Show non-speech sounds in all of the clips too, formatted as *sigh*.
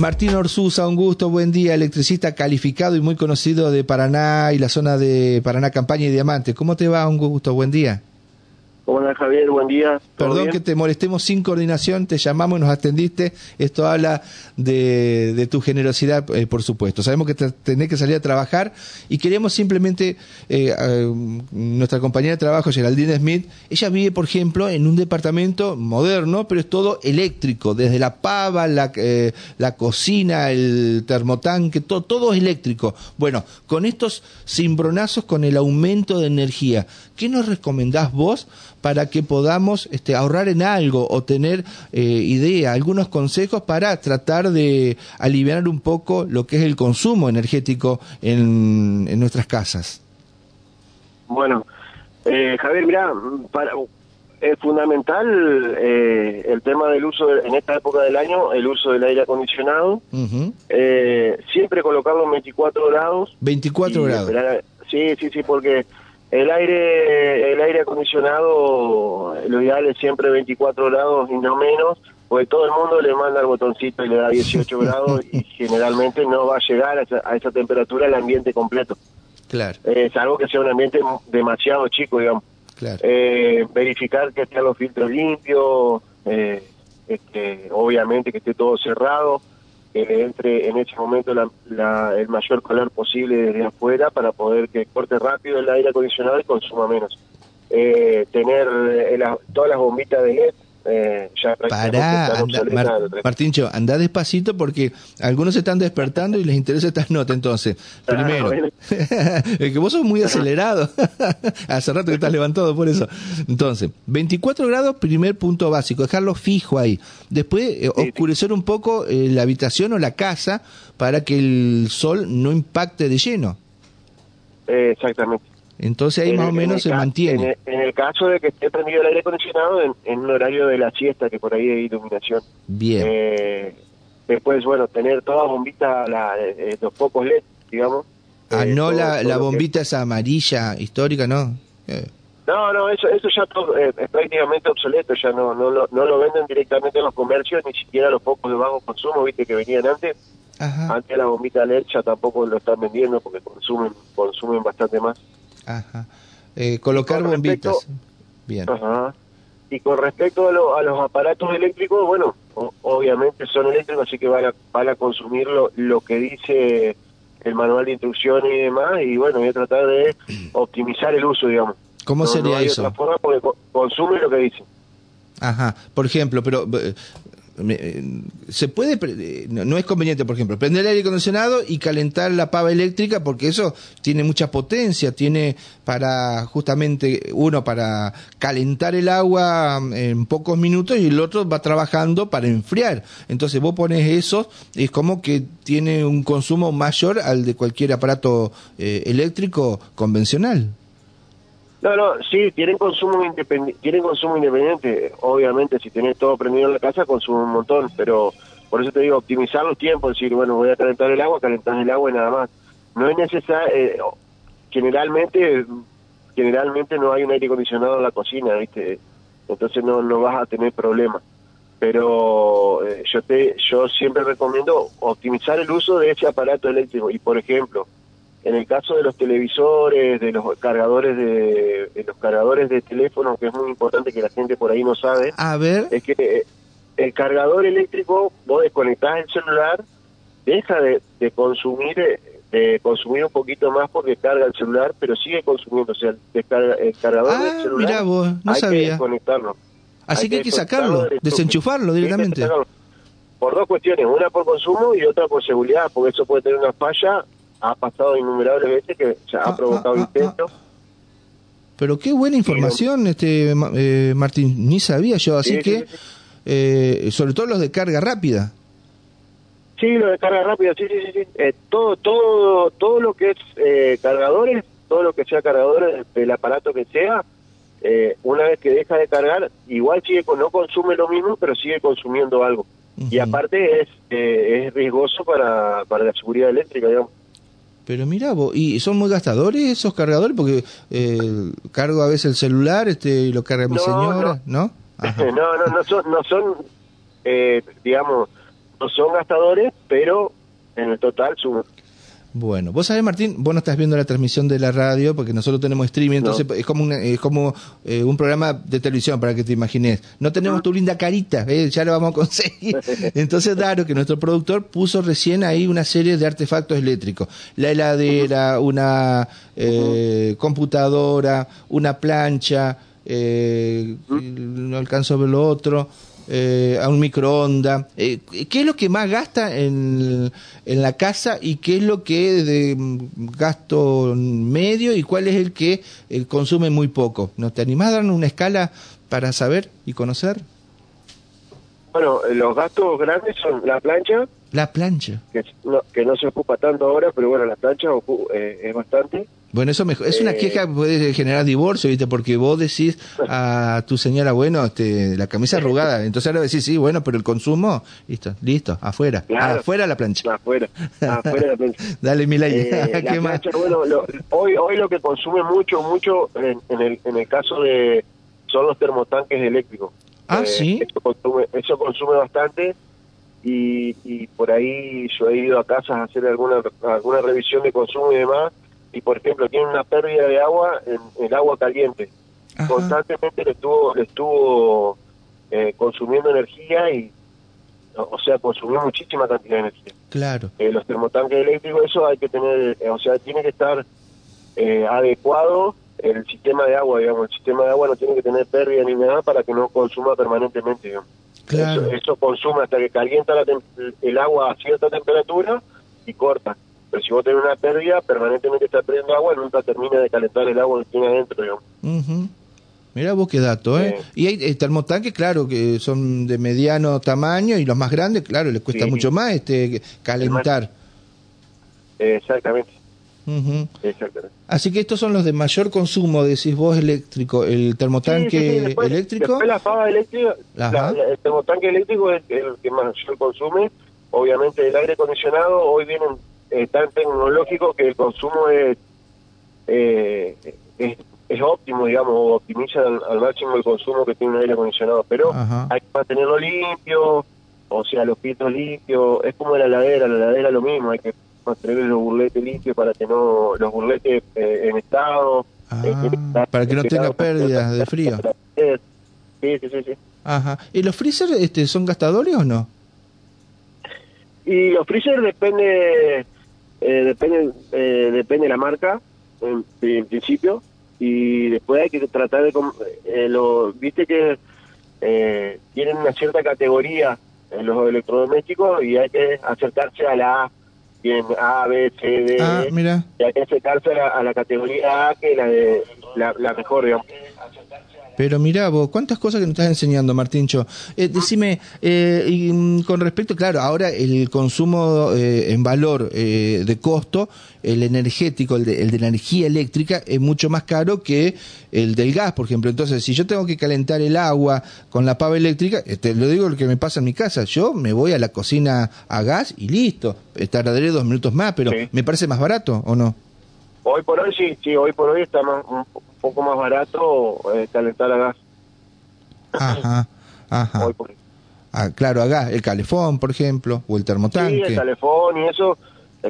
Martín Orsusa, un gusto, buen día, electricista calificado y muy conocido de Paraná y la zona de Paraná Campaña y Diamante. ¿Cómo te va? Un gusto, buen día. Hola Javier, buen día. Perdón que te molestemos sin coordinación, te llamamos y nos atendiste. Esto habla de, tu generosidad, eh, por supuesto. Sabemos que tenés que salir a trabajar y queremos simplemente, eh, nuestra compañera de trabajo, Geraldine Smith, ella vive, por ejemplo, en un departamento moderno, pero es todo eléctrico, desde la pava, la, eh, la cocina, el termotanque, todo, todo es eléctrico. Bueno, con estos cimbronazos, con el aumento de energía, ¿qué nos recomendás vos? Para que podamos este, ahorrar en algo o tener eh, idea, algunos consejos para tratar de aliviar un poco lo que es el consumo energético en, en nuestras casas. Bueno, eh, Javier, mira, para, es fundamental eh, el tema del uso, en esta época del año, el uso del aire acondicionado. eh, siempre colocarlo en 24 grados. 24 grados. sí, sí, sí, porque el aire, el aire acondicionado, lo ideal es siempre 24 grados y no menos, porque todo el mundo le manda el botoncito y le da 18 grados y *laughs* generalmente no va a llegar a esa, temperatura el ambiente completo. Claro. Es algo que sea un ambiente demasiado chico, digamos. Claro. Eh, verificar que estén los filtros limpios, eh, este, obviamente que esté todo cerrado que entre en ese momento la, el mayor calor posible desde afuera para poder que corte rápido el aire acondicionado y consuma menos. Eh, tener eh, todas las bombitas de LED eh, ya Pará, anda, Martíncho, anda despacito porque algunos se están despertando y les interesa esta nota. Entonces, ah, primero, *laughs* es que vos sos muy acelerado. *laughs* Hace rato que estás levantado por eso. Entonces, 24 grados, primer punto básico, dejarlo fijo ahí. Después, eh, oscurecer un poco eh, la habitación o la casa para que el sol no impacte de lleno. exactamente. Entonces ahí más o menos se mantiene. En el, caso de que esté prendido el aire acondicionado en, un horario de la siesta, que por ahí hay iluminación. Bien. Eh, después, bueno, tener todas bombitas, la, eh, los pocos LED, digamos. Ah, eh, no la, la bombita esa amarilla histórica, ¿no? No, no, eso, eso ya es prácticamente obsoleto, ya no, no, lo, no lo venden directamente en los comercios, ni siquiera los pocos de bajo consumo, viste, que venían antes. Ajá. Antes la bombita LED ya tampoco lo están vendiendo porque consumen, consumen bastante más. Ajá. Eh, colocar bombitas. Bien. Ajá. Y con respecto a, los aparatos eléctricos, bueno, obviamente son eléctricos, así que van a, van a consumir lo, que dice el manual de instrucciones y demás, y bueno, voy a tratar de *clears throat* optimizar el uso, digamos. ¿Cómo sería eso? otra forma porque consume lo que dice. Ajá, por ejemplo, pero eh, se puede, eh, no es conveniente, por ejemplo, prender el aire acondicionado y calentar la pava eléctrica porque eso tiene mucha potencia, tiene para justamente uno para calentar el agua en pocos minutos y el otro va trabajando para enfriar. Entonces vos pones eso, es como que tiene un consumo mayor al de cualquier aparato eh, eléctrico convencional. No, no, sí, tienen consumo independiente, tienen consumo independiente. Obviamente, si tenés todo prendido en la casa, consume un montón, pero por eso te digo, optimizar los tiempos, decir, bueno, voy a calentar el agua, calentar el agua y nada más. No es necesario, eh, generalmente, generalmente no hay un aire acondicionado en la cocina, ¿viste? Entonces no, no vas a tener problemas. Pero eh, yo te, yo siempre recomiendo optimizar el uso de ese aparato eléctrico. Y por ejemplo, en el caso de los televisores, de los cargadores de, los cargadores de teléfono, que es muy importante que la gente por ahí no sabe, a ver, es que eh, el cargador eléctrico, vos desconectás el celular, deja de, consumir de consumir un poquito más porque carga el celular, pero sigue consumiendo, o sea, el, cargador del ah, celular mira vos, no hay sabía. que desconectarlo. Así que hay que sacarlo, desenchufarlo directamente. Por dos cuestiones, una por consumo y otra por seguridad, porque eso puede tener una falla ha pasado innumerables veces que ha ah, provocado ah, ah, incendios. Pero qué buena información, este eh, Martín, ni sabía yo, así que, Eh, sobre todo los de carga rápida. Sí, los de carga rápida, sí, sí, sí. Eh, todo, todo, todo lo que es eh, cargadores, todo lo que sea cargadores del aparato que sea, eh, una vez que deja de cargar, igual sigue no consume lo mismo, pero sigue consumiendo algo. Y aparte es, es riesgoso para, para la seguridad eléctrica, digamos. Pero mira, vos, ¿y son muy gastadores esos cargadores? Porque eh, cargo a veces el celular este y lo carga mi señora, ¿no? No, no, no, son, no son eh, digamos, no son gastadores, pero en el total suman. Bueno, vos sabés, Martín, vos no estás viendo la transmisión de la radio porque nosotros tenemos streaming, entonces es como, una, es como eh, un programa de televisión para que te imagines. No tenemos tu linda carita, ¿eh? ya lo vamos a conseguir. *laughs* Entonces, claro que nuestro productor puso recién ahí una serie de artefactos eléctricos. La heladera, una eh, computadora, una plancha, no alcanzo a ver lo otro eh, a un microondas. Eh, ¿Qué es lo que más gasta en, en la casa y qué es lo que es de gasto medio y cuál es el que eh, consume muy poco? ¿No te animás a dar una escala para saber y conocer? Bueno, los gastos grandes son la plancha. La plancha. Que no, que no se ocupa tanto ahora, pero bueno, la plancha eh, es bastante. Bueno, eso mejor. Es una eh, queja que puede generar divorcio, ¿viste? Porque vos decís a tu señora, bueno, este, la camisa arrugada. Entonces ahora decís, sí, bueno, pero el consumo, listo, listo, afuera. afuera la plancha. Afuera, afuera la plancha. *laughs* Dale, Milay. Eh, *laughs* ¿Qué más? bueno, hoy, hoy lo que consume mucho, mucho, en, el, en el caso de. son los termotanques eléctricos. Ah, sí. Eso consume, eso consume bastante. Y, y por ahí yo he ido a casas a hacer alguna, alguna revisión de consumo y demás y por ejemplo tiene una pérdida de agua en el agua caliente. Constantemente le estuvo, le estuvo eh, consumiendo energía y, o sea, consumió muchísima cantidad de energía. Claro. Eh, los termotanques eléctricos, eso hay que tener, eh, o sea, tiene que estar adecuado el sistema de agua, digamos. El sistema de agua no tiene que tener pérdida ni nada para que no consuma permanentemente, digamos. Claro. Eso, consume hasta que calienta el agua a cierta temperatura y corta. Pero si vos tenés una pérdida, permanentemente está perdiendo agua, nunca termina de calentar el agua que tiene adentro, digamos. Mira vos qué dato, ¿eh? Y hay eh, termotanques, claro, que son de mediano tamaño y los más grandes, claro, les cuesta mucho más este calentar. Exactamente. Exactamente. Así que estos son los de mayor consumo, decís vos, eléctrico. ¿El termotanque eléctrico? Después la fava eléctrica, el termotanque eléctrico es el que mayor consume. Obviamente el aire acondicionado, hoy vienen es tan tecnológico que el consumo es, eh, es, óptimo, digamos, optimiza al, máximo el consumo que tiene un aire acondicionado, pero hay que mantenerlo limpio, o sea, los filtros limpios, es como la heladera, la heladera lo mismo, hay que mantener los burletes limpios para que no, los burletes eh, en estado. Ah, para que no tenga pérdidas de frío. Sí, sí, sí, Ajá. ¿Y los freezer este, son gastadores o no? Y los freezer depende eh, depende eh, depende de la marca en, principio y después hay que tratar de eh, lo viste que eh, tienen una cierta categoría en los electrodomésticos y hay que acercarse a la A bien A B C D ah, mira. y hay que acercarse a la, categoría A que la de la, la mejor digamos pero mira vos, cuántas cosas que nos estás enseñando, Martíncho. Eh, decime, eh, y, mm, con respecto, claro, ahora el consumo eh, en valor eh, de costo, el energético, el de, el de, la energía eléctrica, es mucho más caro que el del gas, por ejemplo. Entonces, si yo tengo que calentar el agua con la pava eléctrica, te lo digo lo que me pasa en mi casa, yo me voy a la cocina a gas y listo. Tardaré dos minutos más, pero ¿me parece más barato o no? Hoy por hoy sí, sí, hoy por hoy está más, un poco más barato eh, calentar a gas. Ajá, ajá. Hoy por hoy. Ah, claro, a gas, el calefón, por ejemplo, o el termotanque. Sí, el calefón y eso,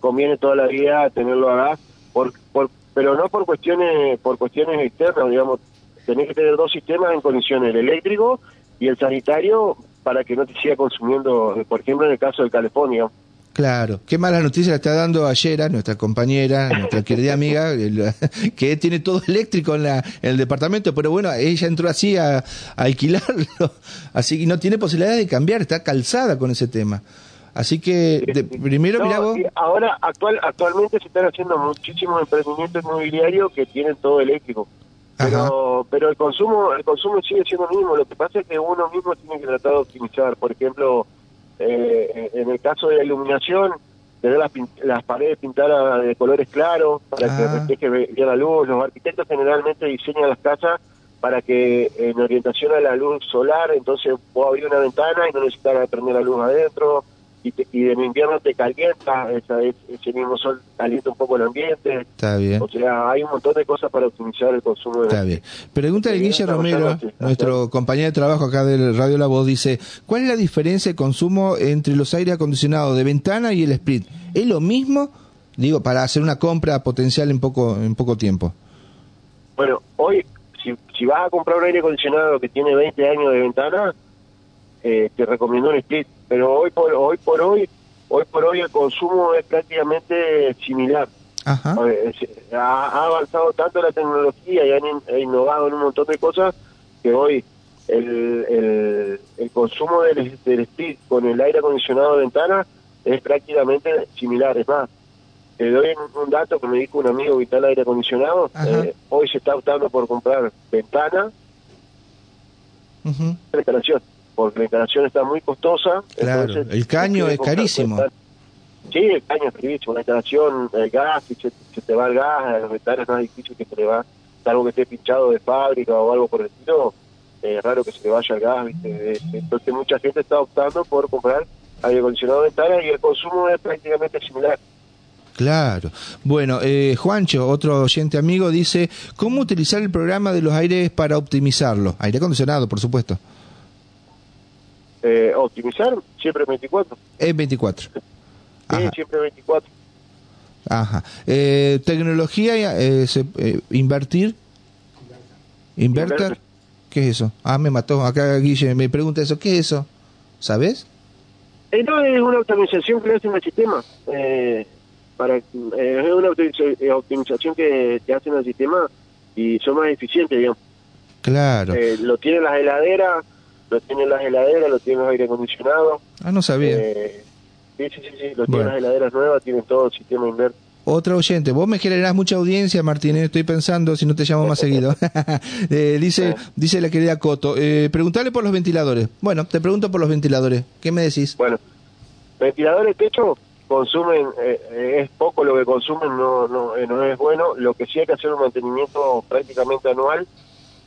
conviene toda la vida tenerlo a gas, por, por, pero no por cuestiones por cuestiones externas, digamos, tenés que tener dos sistemas en condiciones, el eléctrico y el sanitario, para que no te siga consumiendo, por ejemplo, en el caso del calefón, digamos. Claro, qué mala noticia le está dando ayer a nuestra compañera, nuestra *laughs* querida amiga, *laughs* que tiene todo eléctrico en, la, en el departamento, pero bueno, ella entró así a, alquilarlo, *laughs* así que no tiene posibilidad de cambiar, está calzada con ese tema. Así que primero, vos. Ahora, actual, actualmente se están haciendo muchísimos emprendimientos inmobiliarios que tienen todo eléctrico. Pero, pero el consumo el consumo sigue siendo el mismo. Lo que pasa es que uno mismo tiene que tratar de optimizar. Por ejemplo, eh, en el caso de la iluminación, tener las, las paredes pintadas de colores claros para que ah. refleje bien la luz. Los arquitectos generalmente diseñan las casas para que en orientación a la luz solar, entonces puedo abrir una ventana y no necesitar prender la luz adentro. Y, te- y en invierno te calienta, esa, ese mismo sol calienta un poco el ambiente. Está bien. O sea, hay un montón de cosas para optimizar el consumo de Está bien. Pregunta de Guille Romero, nuestro compañero de trabajo acá del Radio La Voz, dice, ¿cuál es la diferencia de consumo entre los aires acondicionados de ventana y el split? ¿Es lo mismo? Digo, para hacer una compra potencial en poco, en poco tiempo. Bueno, hoy, si, si vas a comprar un aire acondicionado que tiene 20 años de ventana, eh, te recomiendo un split. Pero hoy por hoy por hoy, hoy por hoy el consumo es prácticamente similar. Ajá. Ha, ha avanzado tanto la tecnología y han in- ha innovado en un montón de cosas que hoy el, el, el consumo del, del split con el aire acondicionado de ventana es prácticamente similar. Es más, te doy un, dato que me dijo un amigo que está el aire acondicionado. Eh, hoy se está optando por comprar ventana la instalación, porque la instalación está muy costosa. Claro, entonces, el caño es carísimo. Sí, el caño es carísimo, la instalación, el gas, si se, se te va el gas, las ventanas es más difícil que se le va, salvo que esté pinchado de fábrica o algo por el estilo, eh, es raro que se le vaya el gas, ¿viste? Entonces mucha gente está optando por comprar aire acondicionado de ventana y el consumo es prácticamente similar. Claro. Bueno, eh, Juancho, otro oyente amigo, dice, ¿cómo utilizar el programa de los aires para optimizarlo? Aire acondicionado, por supuesto. Eh, optimizar, siempre 24, Es 24. sí, Ajá. siempre 24. Ajá. Eh, tecnología, eh, se- eh, invertir. Inverter. Inverter. ¿Qué es eso? Ah, me mató. Acá Guille me pregunta eso. ¿Qué es eso? ¿Sabes? Eh, no, es una optimización que hacen el sistema. Eh, para, eh, es una optimiza- eh, optimización que, que hacen el sistema y son más eficientes, digamos. Claro. Eh, lo tienen las heladeras, lo tienen las heladeras, lo tienen los aire acondicionados. ah, no sabía. Eh, sí, sí, sí, sí, lo Bueno. tienen las heladeras nuevas, tienen todo el sistema inverso. Otro oyente, vos me generás mucha audiencia, Martín, estoy pensando si no te llamo más seguido. *laughs* Eh, dice, dice la querida Coto, eh, preguntale por los ventiladores. Bueno, te pregunto por los ventiladores. ¿Qué me decís? Bueno, ventiladores techo consumen, eh, eh, es poco lo que consumen, no, no, eh, no es bueno. Lo que sí hay que hacer un mantenimiento prácticamente anual,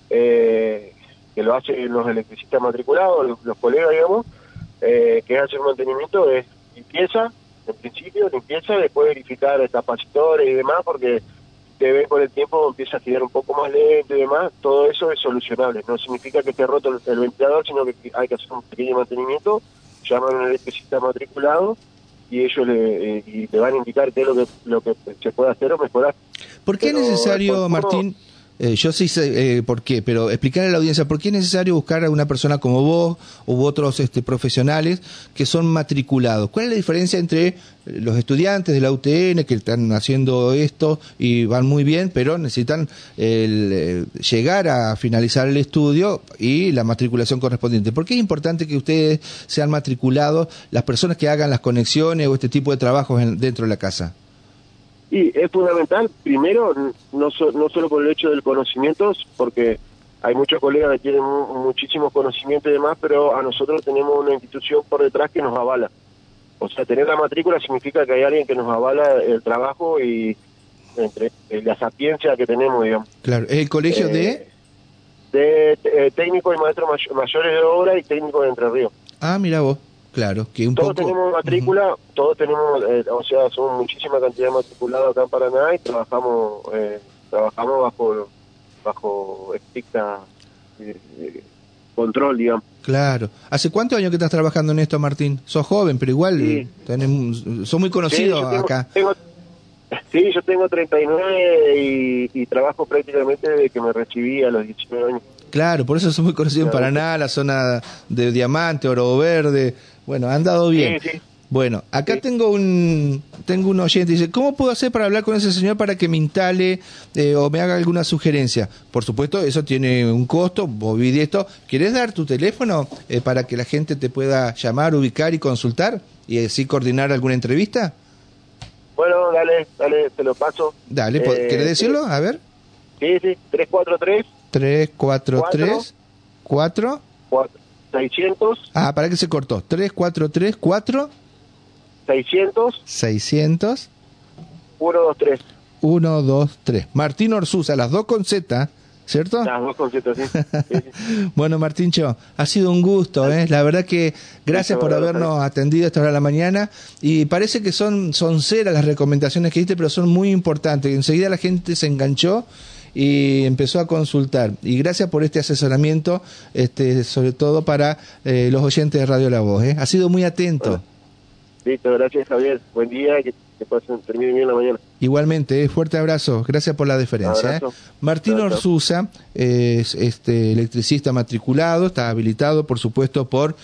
eh, que lo hacen los electricistas matriculados, los, los colegas, digamos, eh, que un mantenimiento es limpieza, en principio, limpieza, después verificar capacitores y demás, porque te ven con el tiempo empieza a girar un poco más lento y demás, todo eso es solucionable. No significa que esté roto el, el ventilador, sino que hay que hacer un pequeño mantenimiento, llaman a un electricista matriculado y ellos le, eh, y te van a indicar qué es lo que, lo que se puede hacer o mejorar. ¿Por qué es necesario, Martín? Eh, yo sí sé eh, por qué, pero explicarle a la audiencia por qué es necesario buscar a una persona como vos u otros este, profesionales que son matriculados. ¿Cuál es la diferencia entre los estudiantes de la UTN que están haciendo esto y van muy bien, pero necesitan el, eh, llegar a finalizar el estudio y la matriculación correspondiente? ¿Por qué es importante que ustedes sean matriculados las personas que hagan las conexiones o este tipo de trabajos en- dentro de la casa? Y es fundamental, primero, no, so- no solo por el hecho del conocimiento, porque hay muchos colegas que tienen mu- muchísimos conocimientos y demás, pero a nosotros tenemos una institución por detrás que nos avala. O sea, tener la matrícula significa que hay alguien que nos avala el trabajo y entre eh, la sapiencia que tenemos, digamos. Claro, es el colegio Eh, de... de eh, técnicos y maestros may- mayores de obra y técnicos de Entre Ríos. Ah, mira vos, claro, que un Todos poco... tenemos matrícula, todos tenemos, eh, o sea, somos muchísima cantidad de matriculados acá en Paraná y trabajamos eh, trabajamos bajo bajo estricta eh, control, digamos. Claro. ¿Hace cuántos años que estás trabajando en esto, Martín? Sos joven, pero igual Sí. tenés- sos muy conocido Sí, tengo- acá. tengo- sí, yo tengo 39 y, y trabajo prácticamente desde que me recibí a los 19 años. Claro, por eso sos muy conocido en. Paraná, la zona de Diamante, Oro Verde. Bueno, han dado bien. Sí, sí. Bueno, acá Sí. tengo un tengo un oyente dice, ¿cómo puedo hacer para hablar con ese señor para que me instale eh, o me haga alguna sugerencia? Por supuesto, eso tiene un costo, vos vi de esto. ¿Querés dar tu teléfono eh, para que la gente te pueda llamar, ubicar y consultar y así coordinar alguna entrevista? Bueno, dale, dale, te lo paso. Dale, Eh, ¿querés decirlo? A ver. Sí, sí, 343 3, 4, 3, 4. 600 Ah, para que se cortó. 3, 4, 3, 4, 600 600, 123. 1, 2, 3. Martín Orsuza, las dos con Z, ¿cierto? Las dos conceptos, *laughs* sí. bueno, Martincho, ha sido un gusto, ¿eh? La verdad que gracias por habernos atendido a esta hora de la mañana y parece que son, son ceras las recomendaciones que diste, pero son muy importantes. Enseguida la gente se enganchó y empezó a consultar. Y gracias por este asesoramiento, este, sobre todo para eh, los oyentes de Radio La Voz. ¿eh? Ha sido muy atento. Listo, gracias Javier. Buen día, que, que pasen, termine bien la mañana. Igualmente, ¿eh? fuerte abrazo, gracias por la deferencia. ¿eh? Martín Orsusa es este, electricista matriculado, está habilitado por supuesto por